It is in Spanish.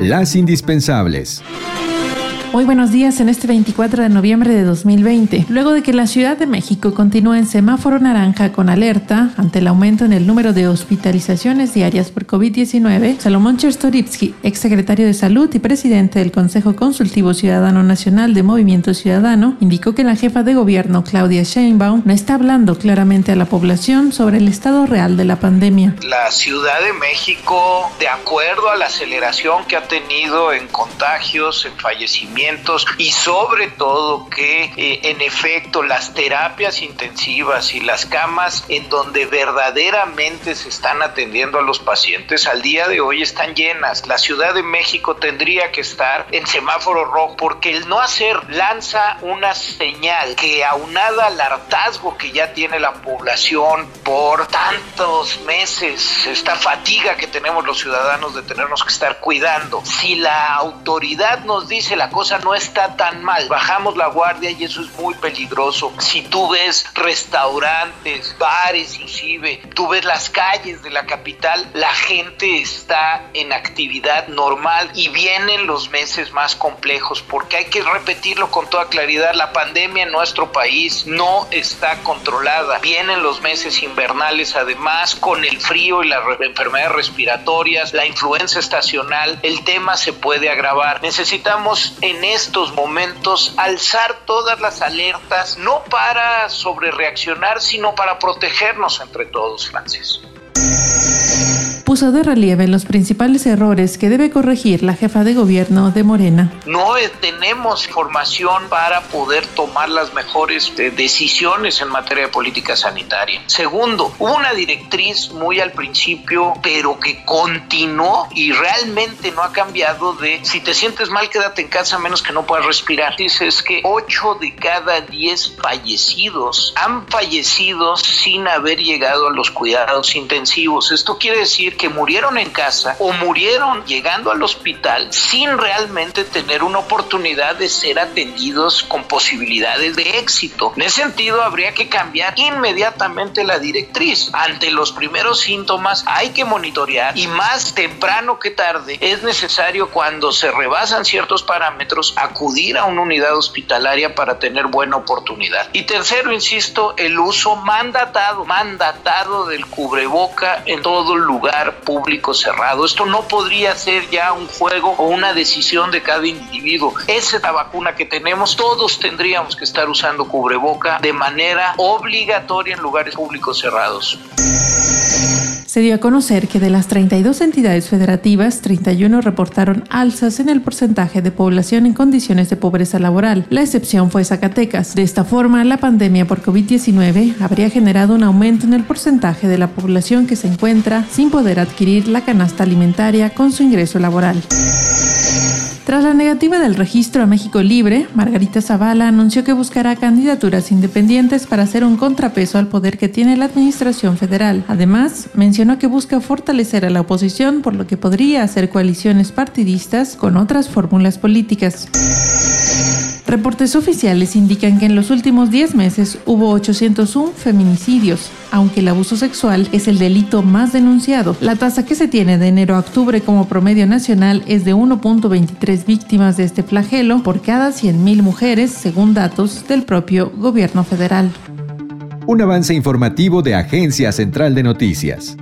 Las indispensables. Muy buenos días en este 24 de noviembre de 2020. Luego de que la Ciudad de México continúa en semáforo naranja con alerta ante el aumento en el número de hospitalizaciones diarias por COVID-19, Salomón Chertorivsky, exsecretario de Salud y presidente del Consejo Consultivo Ciudadano Nacional de Movimiento Ciudadano, indicó que la jefa de gobierno, Claudia Sheinbaum, no está hablando claramente a la población sobre el estado real de la pandemia. La Ciudad de México, de acuerdo a la aceleración que ha tenido en contagios, en fallecimientos, y sobre todo que eh, en efecto las terapias intensivas y las camas en donde verdaderamente se están atendiendo a los pacientes al día de hoy están llenas. La Ciudad de México tendría que estar en semáforo rojo porque el no hacer lanza una señal que aunada al hartazgo que ya tiene la población por tantos meses, esta fatiga que tenemos los ciudadanos de tenernos que estar cuidando, si la autoridad nos dice la cosa no está tan mal. Bajamos la guardia y eso es muy peligroso. Si tú ves restaurantes, bares inclusive, tú ves las calles de la capital, la gente está en actividad normal y vienen los meses más complejos porque hay que repetirlo con toda claridad, la pandemia en nuestro país no está controlada. Vienen los meses invernales además con el frío y las enfermedades respiratorias, la influenza estacional, el tema se puede agravar. Necesitamos en en estos momentos alzar todas las alertas, no para sobrereaccionar, sino para protegernos entre todos, Francis puso de relieve los principales errores que debe corregir la jefa de gobierno de Morena. No tenemos formación para poder tomar las mejores eh, decisiones en materia de política sanitaria. Segundo, hubo una directriz muy al principio, pero que continuó y realmente no ha cambiado de si te sientes mal, quédate en casa menos que no puedas respirar. Dices que 8 de cada 10 fallecidos han fallecido sin haber llegado a los cuidados intensivos. Esto quiere decir que murieron en casa o murieron llegando al hospital sin realmente tener una oportunidad de ser atendidos con posibilidades de éxito. En ese sentido, habría que cambiar inmediatamente la directriz. Ante los primeros síntomas hay que monitorear y más temprano que tarde es necesario cuando se rebasan ciertos parámetros acudir a una unidad hospitalaria para tener buena oportunidad. Y tercero, insisto, el uso mandatado, mandatado del cubreboca en todo público cerrado. Esto no podría ser ya un juego o una decisión de cada individuo. Esa es la vacuna que tenemos. Todos tendríamos que estar usando cubreboca de manera obligatoria en lugares públicos cerrados se dio a conocer que de las 32 entidades federativas, 31 reportaron alzas en el porcentaje de población en condiciones de pobreza laboral. La excepción fue Zacatecas. De esta forma, la pandemia por COVID-19 habría generado un aumento en el porcentaje de la población que se encuentra sin poder adquirir la canasta alimentaria con su ingreso laboral. Tras la negativa del registro a México Libre, Margarita Zavala anunció que buscará candidaturas independientes para hacer un contrapeso al poder que tiene la Administración Federal. Además, mencionó que busca fortalecer a la oposición, por lo que podría hacer coaliciones partidistas con otras fórmulas políticas. Reportes oficiales indican que en los últimos 10 meses hubo 801 feminicidios, aunque el abuso sexual es el delito más denunciado. La tasa que se tiene de enero a octubre como promedio nacional es de 1.23 víctimas de este flagelo por cada 100.000 mujeres, según datos del propio gobierno federal. Un avance informativo de Agencia Central de Noticias.